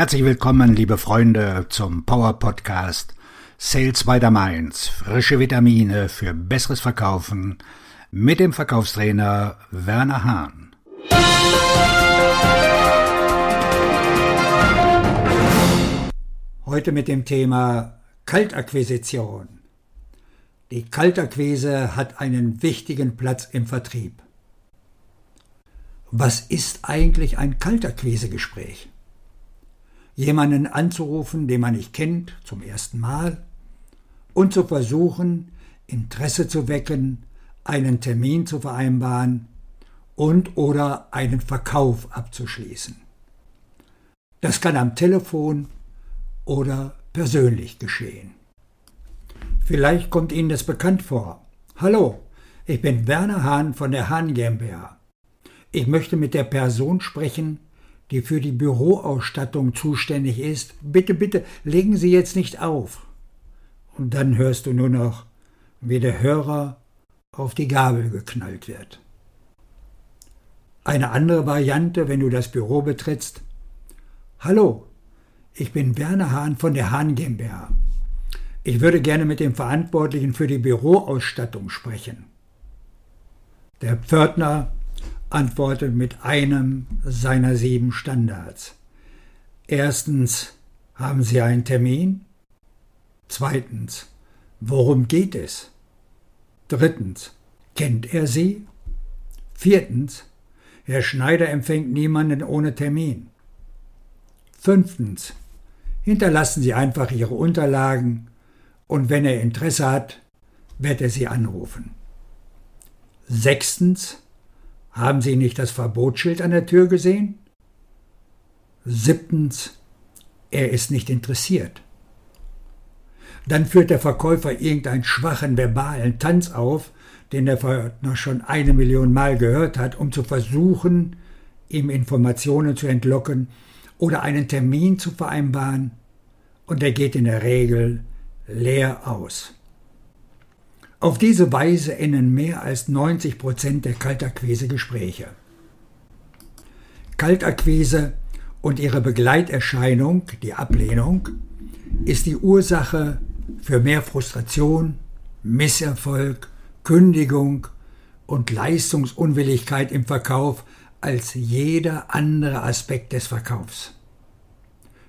Herzlich willkommen, liebe Freunde, zum Power Podcast Sales by the Mainz. Frische Vitamine für besseres Verkaufen mit dem Verkaufstrainer Werner Hahn. Heute mit dem Thema Kaltakquisition. Die Kaltakquise hat einen wichtigen Platz im Vertrieb. Was ist eigentlich ein Kaltakquisegespräch? Jemanden anzurufen, den man nicht kennt, zum ersten Mal, und zu versuchen, Interesse zu wecken, einen Termin zu vereinbaren und oder einen Verkauf abzuschließen. Das kann am Telefon oder persönlich geschehen. Vielleicht kommt Ihnen das bekannt vor. Hallo, ich bin Werner Hahn von der Hahn GmbH. Ich möchte mit der Person sprechen, die für die Büroausstattung zuständig ist. Bitte, bitte, legen Sie jetzt nicht auf. Und dann hörst du nur noch, wie der Hörer auf die Gabel geknallt wird. Eine andere Variante, wenn du das Büro betrittst. Hallo, ich bin Werner Hahn von der Hahn GmbH. Ich würde gerne mit dem Verantwortlichen für die Büroausstattung sprechen. Der Pförtner antwortet mit einem seiner sieben Standards. Erstens, haben Sie einen Termin? Zweitens, worum geht es? Drittens, kennt er Sie? Viertens, Herr Schneider empfängt niemanden ohne Termin. Fünftens, hinterlassen Sie einfach Ihre Unterlagen und wenn er Interesse hat, wird er Sie anrufen. Sechstens, haben Sie nicht das Verbotsschild an der Tür gesehen? Siebtens, er ist nicht interessiert. Dann führt der Verkäufer irgendeinen schwachen verbalen Tanz auf, den der Verhörtner schon eine Million Mal gehört hat, um zu versuchen, ihm Informationen zu entlocken oder einen Termin zu vereinbaren, und er geht in der Regel leer aus. Auf diese Weise enden mehr als 90 Prozent der Kaltakquise-Gespräche. Kaltakquise und ihre Begleiterscheinung, die Ablehnung, ist die Ursache für mehr Frustration, Misserfolg, Kündigung und Leistungsunwilligkeit im Verkauf als jeder andere Aspekt des Verkaufs.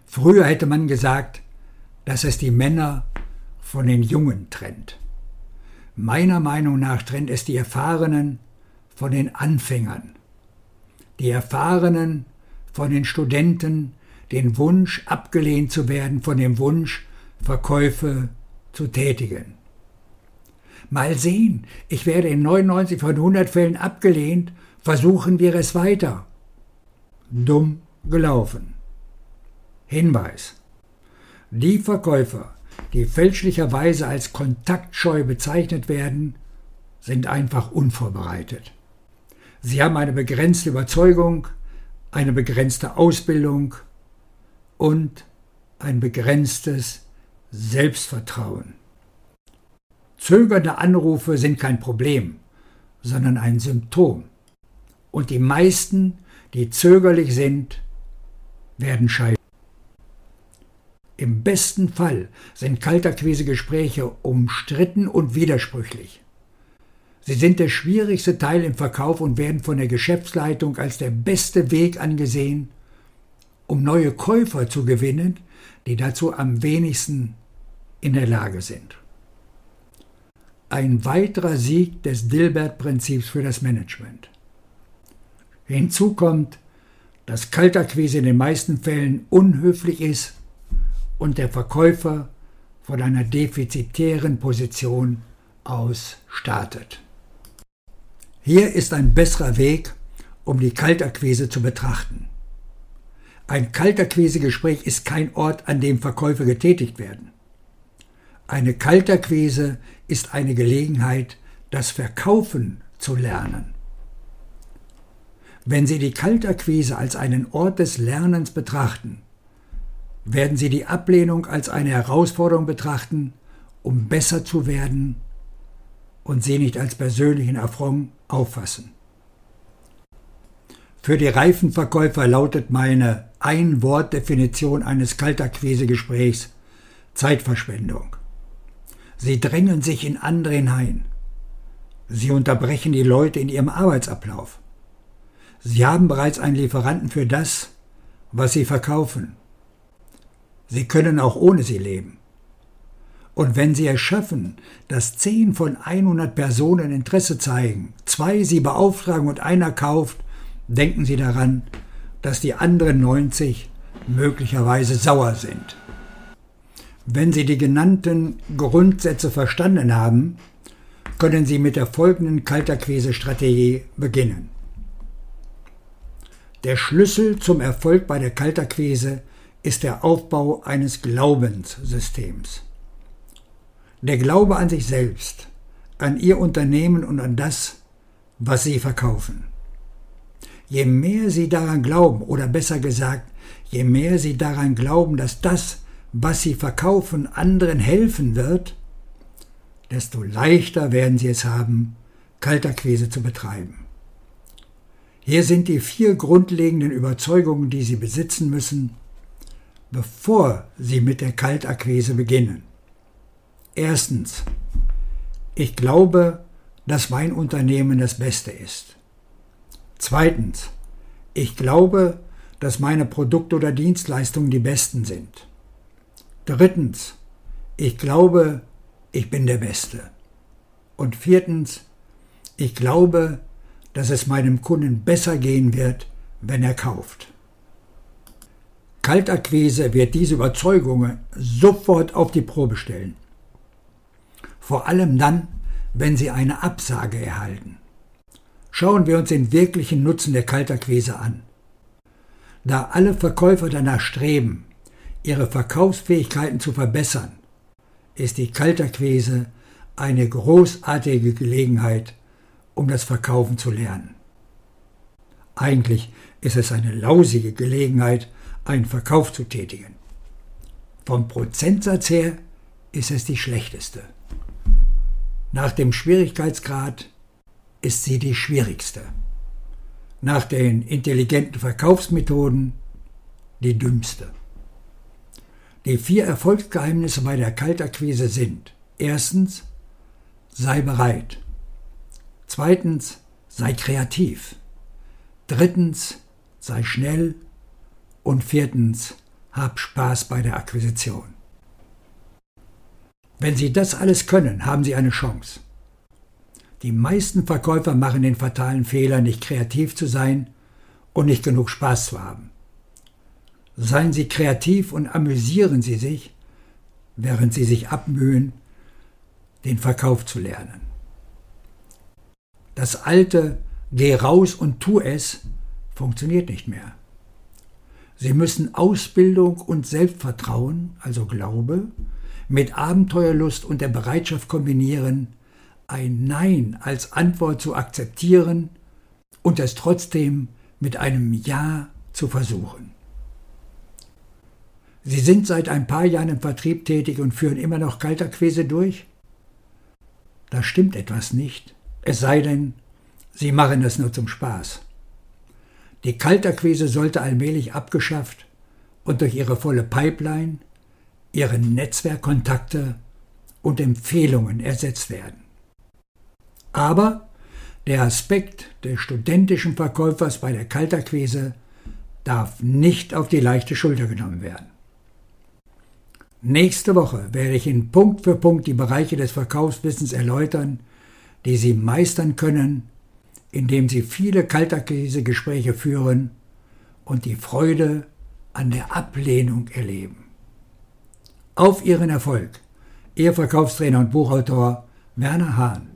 Früher hätte man gesagt, dass es die Männer von den Jungen trennt. Meiner Meinung nach trennt es die Erfahrenen von den Anfängern. Die Erfahrenen von den Studenten, den Wunsch, abgelehnt zu werden, von dem Wunsch, Verkäufe zu tätigen. Mal sehen, ich werde in 99 von 100 Fällen abgelehnt, versuchen wir es weiter. Dumm gelaufen. Hinweis. Die Verkäufer, die fälschlicherweise als kontaktscheu bezeichnet werden, sind einfach unvorbereitet. Sie haben eine begrenzte Überzeugung, eine begrenzte Ausbildung und ein begrenztes Selbstvertrauen. Zögernde Anrufe sind kein Problem, sondern ein Symptom. Und die meisten, die zögerlich sind, werden scheitern. Im besten Fall sind Kaltakquise-Gespräche umstritten und widersprüchlich. Sie sind der schwierigste Teil im Verkauf und werden von der Geschäftsleitung als der beste Weg angesehen, um neue Käufer zu gewinnen, die dazu am wenigsten in der Lage sind. Ein weiterer Sieg des Dilbert-Prinzips für das Management. Hinzu kommt, dass Kaltakquise in den meisten Fällen unhöflich ist und der Verkäufer von einer defizitären Position aus startet. Hier ist ein besserer Weg, um die Kaltakquise zu betrachten. Ein Kaltakquisegespräch ist kein Ort, an dem Verkäufe getätigt werden. Eine Kaltakquise ist eine Gelegenheit, das Verkaufen zu lernen. Wenn Sie die Kaltakquise als einen Ort des Lernens betrachten, werden Sie die Ablehnung als eine Herausforderung betrachten, um besser zu werden und sie nicht als persönlichen Affront auffassen. Für die Reifenverkäufer lautet meine Ein-Wort-Definition eines Kaltakquise-Gesprächs Zeitverschwendung. Sie drängen sich in andere hinein. Sie unterbrechen die Leute in ihrem Arbeitsablauf. Sie haben bereits einen Lieferanten für das, was sie verkaufen. Sie können auch ohne sie leben. Und wenn Sie es schaffen, dass 10 von 100 Personen Interesse zeigen, zwei Sie beauftragen und einer kauft, denken Sie daran, dass die anderen 90 möglicherweise sauer sind. Wenn Sie die genannten Grundsätze verstanden haben, können Sie mit der folgenden Kalterquise-Strategie beginnen. Der Schlüssel zum Erfolg bei der Kalterquise ist der Aufbau eines Glaubenssystems. Der Glaube an sich selbst, an Ihr Unternehmen und an das, was Sie verkaufen. Je mehr Sie daran glauben, oder besser gesagt, je mehr Sie daran glauben, dass das, was Sie verkaufen, anderen helfen wird, desto leichter werden Sie es haben, Kalterquise zu betreiben. Hier sind die vier grundlegenden Überzeugungen, die Sie besitzen müssen, bevor Sie mit der Kaltakquise beginnen. Erstens. Ich glaube, dass mein Unternehmen das Beste ist. Zweitens. Ich glaube, dass meine Produkte oder Dienstleistungen die besten sind. Drittens. Ich glaube, ich bin der Beste. Und viertens. Ich glaube, dass es meinem Kunden besser gehen wird, wenn er kauft. Kaltakquise wird diese Überzeugungen sofort auf die Probe stellen. Vor allem dann, wenn Sie eine Absage erhalten. Schauen wir uns den wirklichen Nutzen der Kaltakquise an. Da alle Verkäufer danach streben, ihre Verkaufsfähigkeiten zu verbessern, ist die Kaltakquise eine großartige Gelegenheit, um das Verkaufen zu lernen. Eigentlich ist es eine lausige Gelegenheit, einen Verkauf zu tätigen. Vom Prozentsatz her ist es die schlechteste. Nach dem Schwierigkeitsgrad ist sie die schwierigste. Nach den intelligenten Verkaufsmethoden die dümmste. Die vier Erfolgsgeheimnisse bei der Kaltakquise sind erstens, sei bereit. Zweitens, sei kreativ. Drittens, sei schnell. Und viertens, hab Spaß bei der Akquisition. Wenn Sie das alles können, haben Sie eine Chance. Die meisten Verkäufer machen den fatalen Fehler, nicht kreativ zu sein und nicht genug Spaß zu haben. Seien Sie kreativ und amüsieren Sie sich, während Sie sich abmühen, den Verkauf zu lernen. Das alte Geh raus und tu es funktioniert nicht mehr. Sie müssen Ausbildung und Selbstvertrauen, also Glaube, mit Abenteuerlust und der Bereitschaft kombinieren, ein Nein als Antwort zu akzeptieren und es trotzdem mit einem Ja zu versuchen. Sie sind seit ein paar Jahren im Vertrieb tätig und führen immer noch Kalterquise durch? Da stimmt etwas nicht, es sei denn, Sie machen es nur zum Spaß. Die Kalterquise sollte allmählich abgeschafft und durch ihre volle Pipeline, ihre Netzwerkkontakte und Empfehlungen ersetzt werden. Aber der Aspekt des studentischen Verkäufers bei der Kalterquise darf nicht auf die leichte Schulter genommen werden. Nächste Woche werde ich Ihnen Punkt für Punkt die Bereiche des Verkaufswissens erläutern, die Sie meistern können, indem Sie viele Kalterkrise-Gespräche führen und die Freude an der Ablehnung erleben. Auf Ihren Erfolg, Ihr Verkaufstrainer und Buchautor Werner Hahn.